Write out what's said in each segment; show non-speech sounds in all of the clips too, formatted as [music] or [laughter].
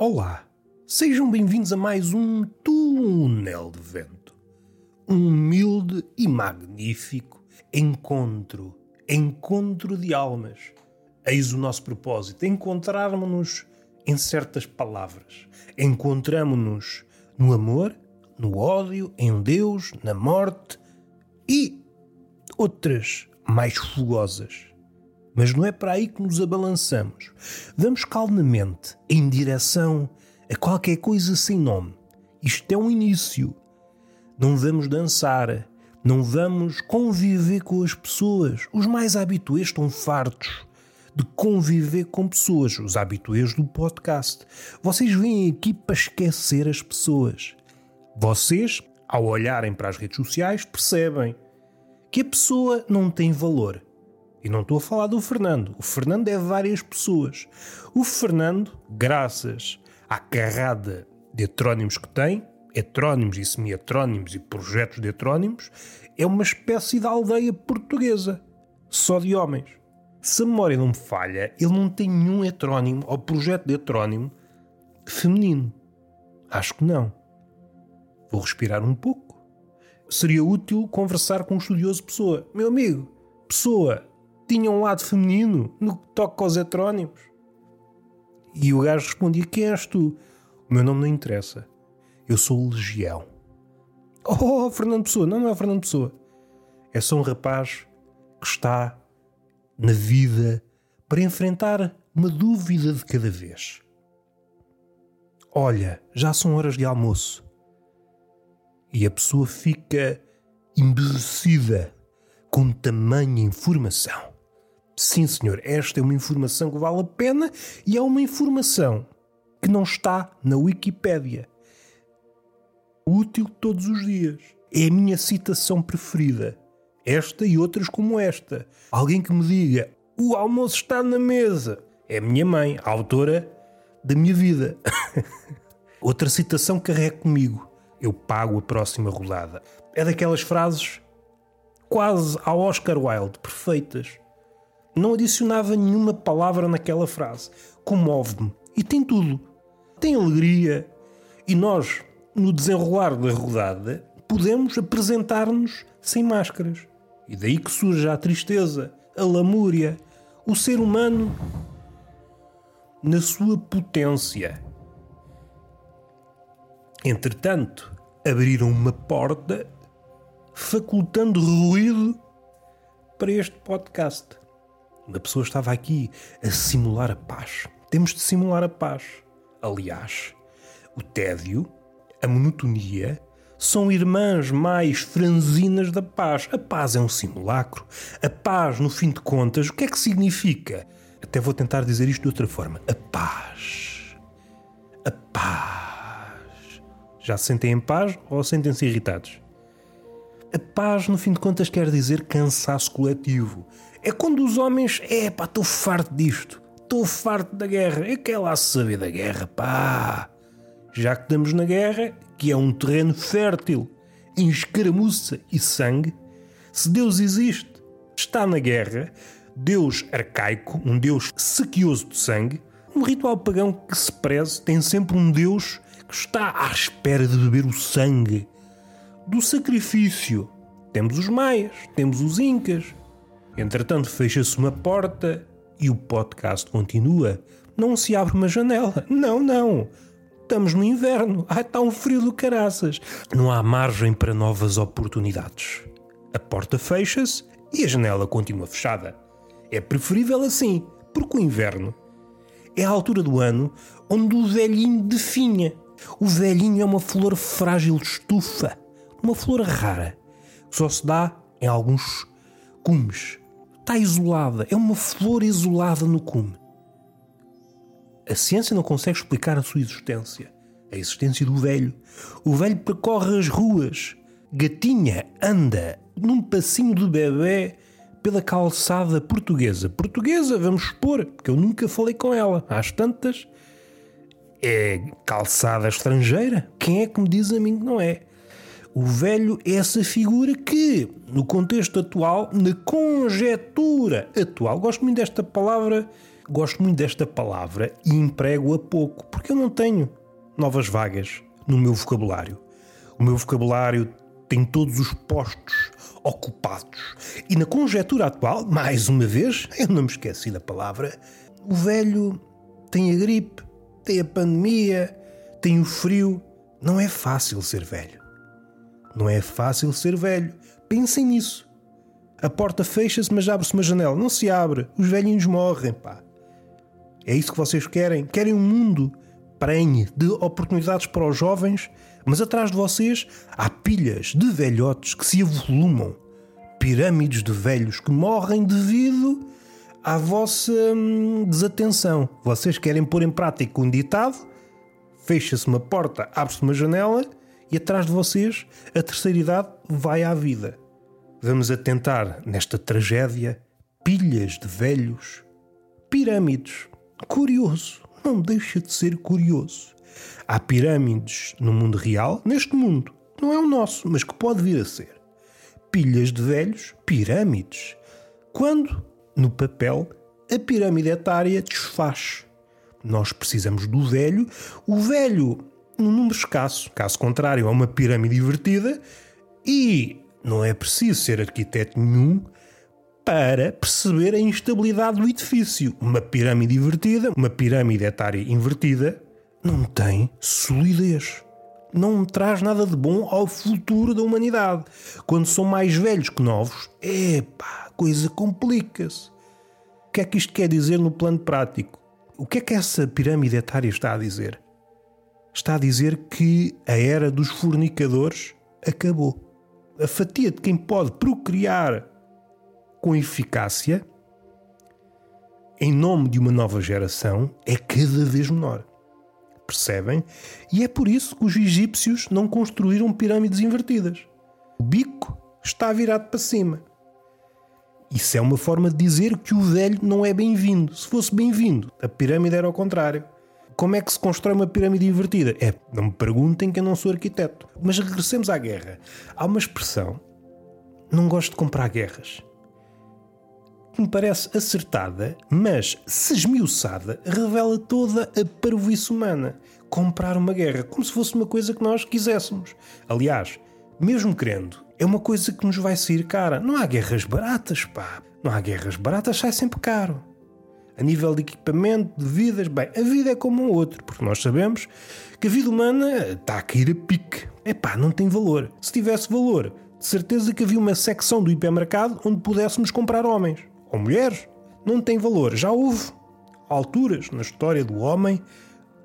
Olá, sejam bem-vindos a mais um Túnel de Vento. Um humilde e magnífico encontro, encontro de almas. Eis o nosso propósito: encontrarmos-nos em certas palavras. Encontramos-nos no amor, no ódio, em Deus, na morte e outras mais fogosas mas não é para aí que nos abalançamos. Vamos calmamente em direção a qualquer coisa sem nome. Isto é um início. Não vamos dançar, não vamos conviver com as pessoas. Os mais habituês estão fartos de conviver com pessoas, os habituês do podcast. Vocês vêm aqui para esquecer as pessoas. Vocês, ao olharem para as redes sociais, percebem que a pessoa não tem valor e não estou a falar do Fernando. O Fernando é várias pessoas. O Fernando, graças à carrada de heterónimos que tem, heterónimos e semi-heterónimos e projetos de heterónimos, é uma espécie de aldeia portuguesa, só de homens. Se a memória não me falha, ele não tem nenhum heterónimo ou projeto de heterónimo feminino. Acho que não. Vou respirar um pouco. Seria útil conversar com um estudioso Pessoa. Meu amigo, Pessoa, tinha um lado feminino no que toca aos heterónimos. E o gajo respondia: Quem és tu? O meu nome não interessa. Eu sou Legião. Oh, Fernando Pessoa. Não, não é Fernando Pessoa. É só um rapaz que está na vida para enfrentar uma dúvida de cada vez. Olha, já são horas de almoço. E a pessoa fica embevecida com tamanha informação. Sim, senhor, esta é uma informação que vale a pena e é uma informação que não está na Wikipédia. Útil todos os dias. É a minha citação preferida. Esta e outras como esta. Alguém que me diga: o almoço está na mesa. É a minha mãe, a autora da minha vida. [laughs] Outra citação carrega comigo. Eu pago a próxima rodada. É daquelas frases quase ao Oscar Wilde, perfeitas. Não adicionava nenhuma palavra naquela frase. Comove-me. E tem tudo. Tem alegria. E nós, no desenrolar da rodada, podemos apresentar-nos sem máscaras. E daí que surge a tristeza, a lamúria, o ser humano na sua potência. Entretanto, abriram uma porta facultando ruído para este podcast. A pessoa estava aqui a simular a paz. Temos de simular a paz. Aliás, o tédio, a monotonia, são irmãs mais franzinas da paz. A paz é um simulacro. A paz, no fim de contas, o que é que significa? Até vou tentar dizer isto de outra forma. A paz. A paz. Já se sentem em paz ou sentem-se irritados? A paz, no fim de contas, quer dizer cansaço coletivo. É quando os homens, é pá, estou farto disto, estou farto da guerra, é que é lá saber da guerra, pá. Já que estamos na guerra, que é um terreno fértil em escaramuça e sangue, se Deus existe, está na guerra, Deus arcaico, um Deus sequioso de sangue, um ritual pagão que se preze tem sempre um Deus que está à espera de beber o sangue do sacrifício. Temos os maias, temos os incas. Entretanto, fecha-se uma porta e o podcast continua. Não se abre uma janela. Não, não. Estamos no inverno. Ai, está um frio do caraças. Não há margem para novas oportunidades. A porta fecha-se e a janela continua fechada. É preferível assim, porque o inverno é a altura do ano onde o velhinho definha. O velhinho é uma flor frágil de estufa uma flor rara, que só se dá em alguns cumes. Está isolada, é uma flor isolada no cume. A ciência não consegue explicar a sua existência, a existência do velho. O velho percorre as ruas, gatinha anda num passinho de bebê pela calçada portuguesa. Portuguesa, vamos supor, porque eu nunca falei com ela. Às tantas, é calçada estrangeira. Quem é que me diz a mim que não é? O velho é essa figura que, no contexto atual, na conjetura atual, gosto muito desta palavra, gosto muito desta palavra e emprego-a pouco, porque porque eu não tenho novas vagas no meu vocabulário. O meu vocabulário tem todos os postos ocupados. E na conjetura atual, mais uma vez, [laughs] eu não me esqueci da palavra, o velho tem a gripe, tem a pandemia, tem o frio. Não é fácil ser velho. Não é fácil ser velho. Pensem nisso. A porta fecha-se, mas abre-se uma janela. Não se abre. Os velhinhos morrem, pá. É isso que vocês querem? Querem um mundo prenhe de oportunidades para os jovens, mas atrás de vocês há pilhas de velhotes que se avolumam, pirâmides de velhos que morrem devido à vossa hum, desatenção. Vocês querem pôr em prática um ditado, fecha-se uma porta, abre-se uma janela e atrás de vocês a terceira idade vai à vida. Vamos atentar nesta tragédia pilhas de velhos, pirâmides. Curioso não deixa de ser curioso. Há pirâmides no mundo real, neste mundo, não é o nosso, mas que pode vir a ser. Pilhas de velhos, pirâmides. Quando, no papel, a pirâmide etária desfaz. Nós precisamos do velho, o velho num número escasso, caso contrário, é uma pirâmide invertida e não é preciso ser arquiteto nenhum para perceber a instabilidade do edifício. Uma pirâmide invertida, uma pirâmide etária invertida, não tem solidez. Não traz nada de bom ao futuro da humanidade. Quando são mais velhos que novos, epá, a coisa complica-se. O que é que isto quer dizer no plano prático? O que é que essa pirâmide etária está a dizer? Está a dizer que a era dos fornicadores acabou. A fatia de quem pode procriar com eficácia, em nome de uma nova geração, é cada vez menor. Percebem? E é por isso que os egípcios não construíram pirâmides invertidas. O bico está virado para cima. Isso é uma forma de dizer que o velho não é bem-vindo. Se fosse bem-vindo, a pirâmide era ao contrário. Como é que se constrói uma pirâmide invertida? É, não me perguntem que eu não sou arquiteto. Mas regressemos à guerra. Há uma expressão: não gosto de comprar guerras que me parece acertada, mas se esmiuçada, revela toda a parvoíce humana. Comprar uma guerra, como se fosse uma coisa que nós quiséssemos. Aliás, mesmo querendo, é uma coisa que nos vai sair cara. Não há guerras baratas, pá. Não há guerras baratas, sai sempre caro. A nível de equipamento, de vidas, bem, a vida é como um outro, porque nós sabemos que a vida humana está a cair a pique. É pá, não tem valor. Se tivesse valor, de certeza que havia uma secção do hipermercado onde pudéssemos comprar homens ou mulheres, não tem valor. Já houve alturas na história do homem,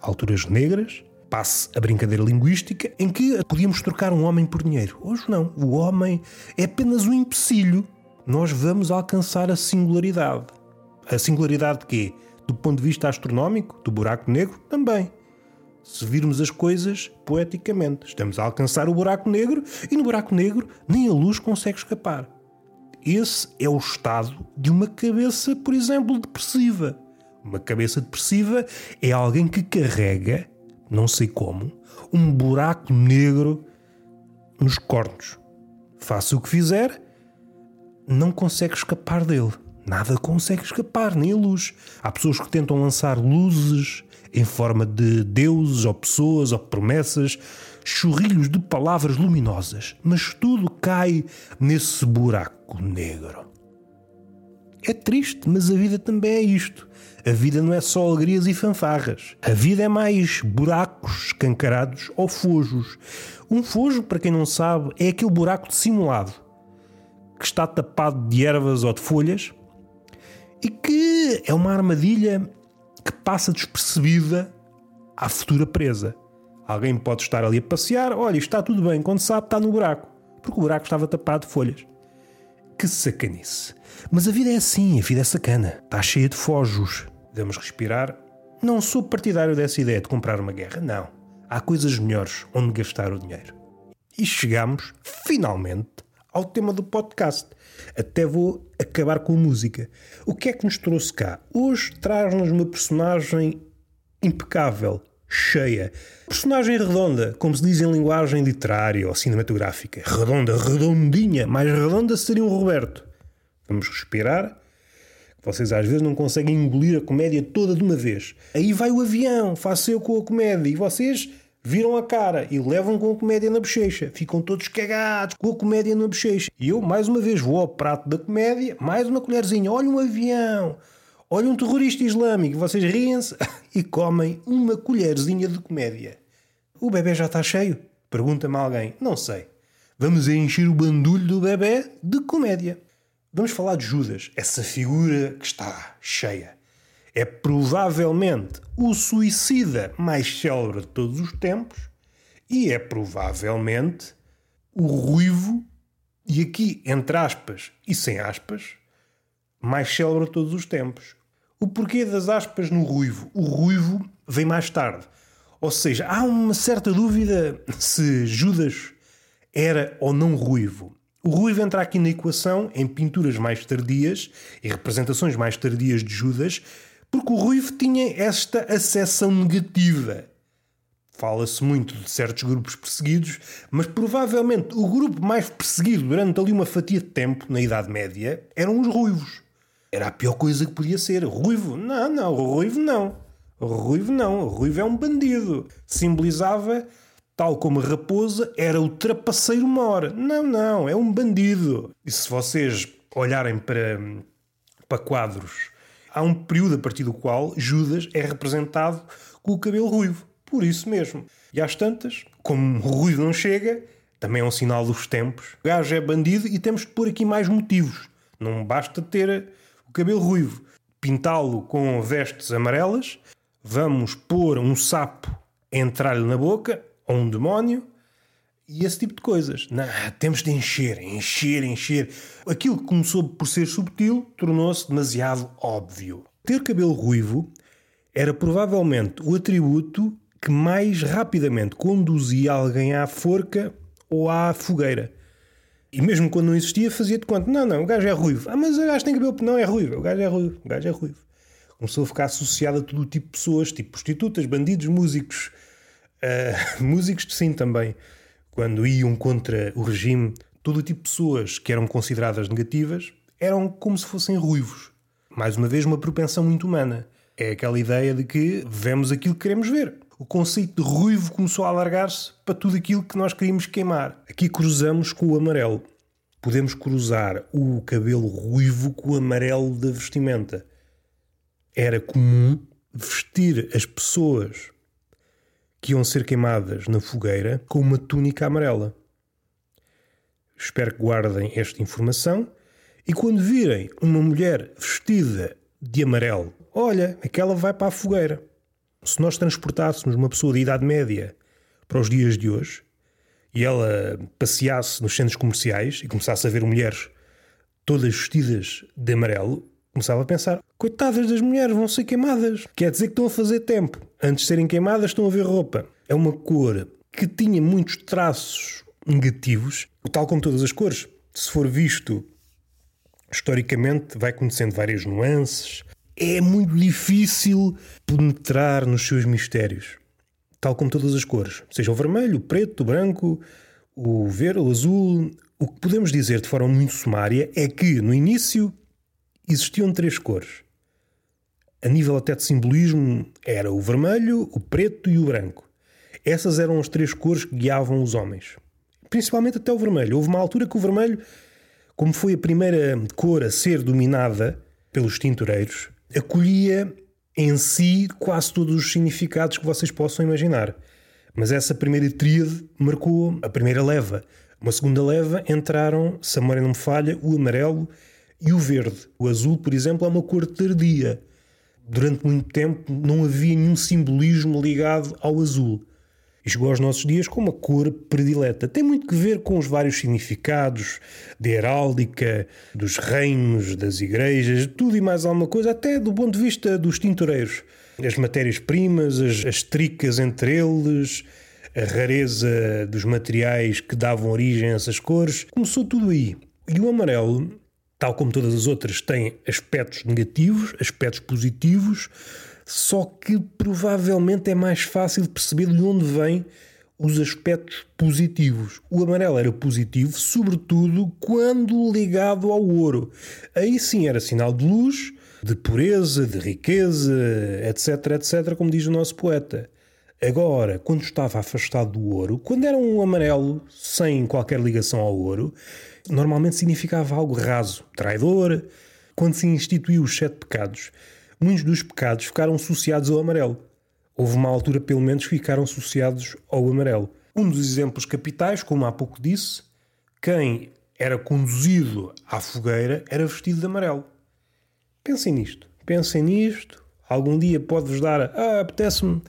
alturas negras, passe a brincadeira linguística, em que podíamos trocar um homem por dinheiro. Hoje não. O homem é apenas um empecilho. Nós vamos alcançar a singularidade. A singularidade de quê? Do ponto de vista astronómico, do buraco negro, também. Se virmos as coisas poeticamente, estamos a alcançar o buraco negro e no buraco negro nem a luz consegue escapar. Esse é o estado de uma cabeça, por exemplo, depressiva. Uma cabeça depressiva é alguém que carrega, não sei como, um buraco negro nos cornos. Faça o que fizer, não consegue escapar dele. Nada consegue escapar, nem a luz. Há pessoas que tentam lançar luzes em forma de deuses ou pessoas ou promessas chorrilhos de palavras luminosas, mas tudo cai nesse buraco negro. É triste, mas a vida também é isto. A vida não é só alegrias e fanfarras. A vida é mais buracos escancarados ou fojos. Um fojo, para quem não sabe, é aquele buraco dissimulado que está tapado de ervas ou de folhas e que é uma armadilha que passa despercebida à futura presa. Alguém pode estar ali a passear, olha, está tudo bem, quando sabe está no buraco, porque o buraco estava tapado de folhas. Que sacanice. Mas a vida é assim, a vida é sacana. Está cheia de fojos. Devemos respirar. Não sou partidário dessa ideia de comprar uma guerra, não. Há coisas melhores onde gastar o dinheiro. E chegamos, finalmente, ao tema do podcast. Até vou acabar com a música. O que é que nos trouxe cá? Hoje traz-nos uma personagem impecável, cheia. Personagem redonda, como se diz em linguagem literária ou cinematográfica. Redonda, redondinha. Mais redonda seria um Roberto. Vamos respirar. Vocês às vezes não conseguem engolir a comédia toda de uma vez. Aí vai o avião, faço eu com a comédia, e vocês viram a cara e levam com a comédia na bochecha. Ficam todos cagados com a comédia na bochecha. E eu, mais uma vez, vou ao prato da comédia, mais uma colherzinha, olha um avião, olha um terrorista islâmico, vocês riem-se [laughs] e comem uma colherzinha de comédia. O bebê já está cheio? Pergunta-me alguém. Não sei. Vamos encher o bandulho do bebê de comédia. Vamos falar de Judas, essa figura que está cheia. É provavelmente o suicida mais célebre de todos os tempos e é provavelmente o ruivo, e aqui entre aspas e sem aspas, mais célebre de todos os tempos. O porquê das aspas no ruivo? O ruivo vem mais tarde. Ou seja, há uma certa dúvida se Judas era ou não ruivo. O ruivo entra aqui na equação em pinturas mais tardias e representações mais tardias de Judas, porque o ruivo tinha esta acessão negativa. Fala-se muito de certos grupos perseguidos, mas provavelmente o grupo mais perseguido durante ali uma fatia de tempo, na Idade Média, eram os ruivos. Era a pior coisa que podia ser. Ruivo? Não, não, ruivo não. Ruivo não. Ruivo é um bandido. Simbolizava, tal como a raposa, era o trapaceiro mor. Não, não, é um bandido. E se vocês olharem para, para quadros há um período a partir do qual Judas é representado com o cabelo ruivo. Por isso mesmo. E às tantas, como o ruivo não chega, também é um sinal dos tempos. O gajo é bandido e temos de pôr aqui mais motivos. Não basta ter o cabelo ruivo. Pintá-lo com vestes amarelas, vamos pôr um sapo entrar-lhe na boca, ou um demónio, e esse tipo de coisas. Não, temos de encher, encher, encher. Aquilo que começou por ser subtil tornou-se demasiado óbvio. Ter cabelo ruivo era provavelmente o atributo que mais rapidamente conduzia alguém à forca ou à fogueira. E mesmo quando não existia, fazia de conta: não, não, o gajo é ruivo. Ah, mas o gajo tem cabelo. Não, é ruivo. O gajo é ruivo. O gajo é ruivo. Começou a ficar associado a todo o tipo de pessoas, tipo prostitutas, bandidos, músicos. Uh, [laughs] músicos, sim, também quando iam contra o regime, todo o tipo de pessoas que eram consideradas negativas eram como se fossem ruivos. Mais uma vez, uma propensão muito humana. É aquela ideia de que vemos aquilo que queremos ver. O conceito de ruivo começou a alargar-se para tudo aquilo que nós queríamos queimar. Aqui cruzamos com o amarelo. Podemos cruzar o cabelo ruivo com o amarelo da vestimenta. Era comum vestir as pessoas que iam ser queimadas na fogueira com uma túnica amarela. Espero que guardem esta informação e quando virem uma mulher vestida de amarelo, olha, aquela vai para a fogueira. Se nós transportássemos uma pessoa de idade média para os dias de hoje e ela passeasse nos centros comerciais e começasse a ver mulheres todas vestidas de amarelo, começava a pensar: coitadas das mulheres, vão ser queimadas. Quer dizer que estão a fazer tempo. Antes de serem queimadas, estão a ver roupa. É uma cor que tinha muitos traços negativos, tal como todas as cores. Se for visto historicamente, vai conhecendo várias nuances. É muito difícil penetrar nos seus mistérios, tal como todas as cores, seja o vermelho, o preto, o branco, o verde, o azul. O que podemos dizer de forma muito sumária é que no início existiam três cores. A nível até de simbolismo, era o vermelho, o preto e o branco. Essas eram as três cores que guiavam os homens. Principalmente até o vermelho. Houve uma altura que o vermelho, como foi a primeira cor a ser dominada pelos tintureiros, acolhia em si quase todos os significados que vocês possam imaginar. Mas essa primeira tríade marcou a primeira leva. Uma segunda leva entraram, se a memória não me falha, o amarelo e o verde. O azul, por exemplo, é uma cor tardia. Durante muito tempo não havia nenhum simbolismo ligado ao azul. E chegou aos nossos dias com uma cor predileta. Tem muito que ver com os vários significados de heráldica, dos reinos, das igrejas, tudo e mais alguma coisa, até do ponto de vista dos tintureiros. As matérias-primas, as, as tricas entre eles, a rareza dos materiais que davam origem a essas cores. Começou tudo aí. E o amarelo tal como todas as outras, tem aspectos negativos, aspectos positivos, só que provavelmente é mais fácil perceber de onde vêm os aspectos positivos. O amarelo era positivo, sobretudo quando ligado ao ouro. Aí sim era sinal de luz, de pureza, de riqueza, etc, etc, como diz o nosso poeta. Agora, quando estava afastado do ouro, quando era um amarelo sem qualquer ligação ao ouro, normalmente significava algo raso, traidor. Quando se instituiu os sete pecados, muitos dos pecados ficaram associados ao amarelo. Houve uma altura, pelo menos, que ficaram associados ao amarelo. Um dos exemplos capitais, como há pouco disse, quem era conduzido à fogueira era vestido de amarelo. Pensem nisto, pensem nisto. Algum dia pode-vos dar, ah, apetece-me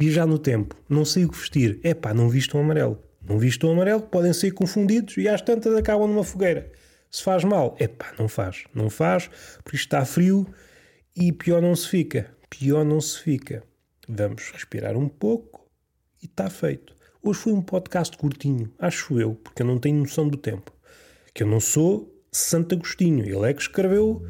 viajar no tempo, não sei o que vestir. É pá, não vistam amarelo. Não vistam amarelo, podem ser confundidos e às tantas acabam numa fogueira. Se faz mal, é pá, não faz. Não faz, porque está frio e pior não se fica. Pior não se fica. Vamos respirar um pouco e está feito. Hoje foi um podcast curtinho, acho eu, porque eu não tenho noção do tempo. Que eu não sou Santo Agostinho. Ele é que escreveu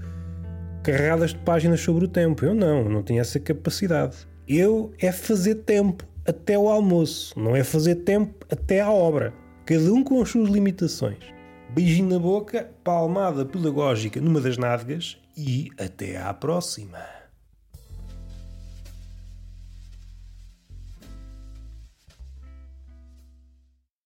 carregadas de páginas sobre o tempo. Eu não, eu não tenho essa capacidade. Eu é fazer tempo até o almoço, não é fazer tempo até à obra. Cada um com as suas limitações. Beijinho na boca, palmada pedagógica numa das nádegas e até à próxima.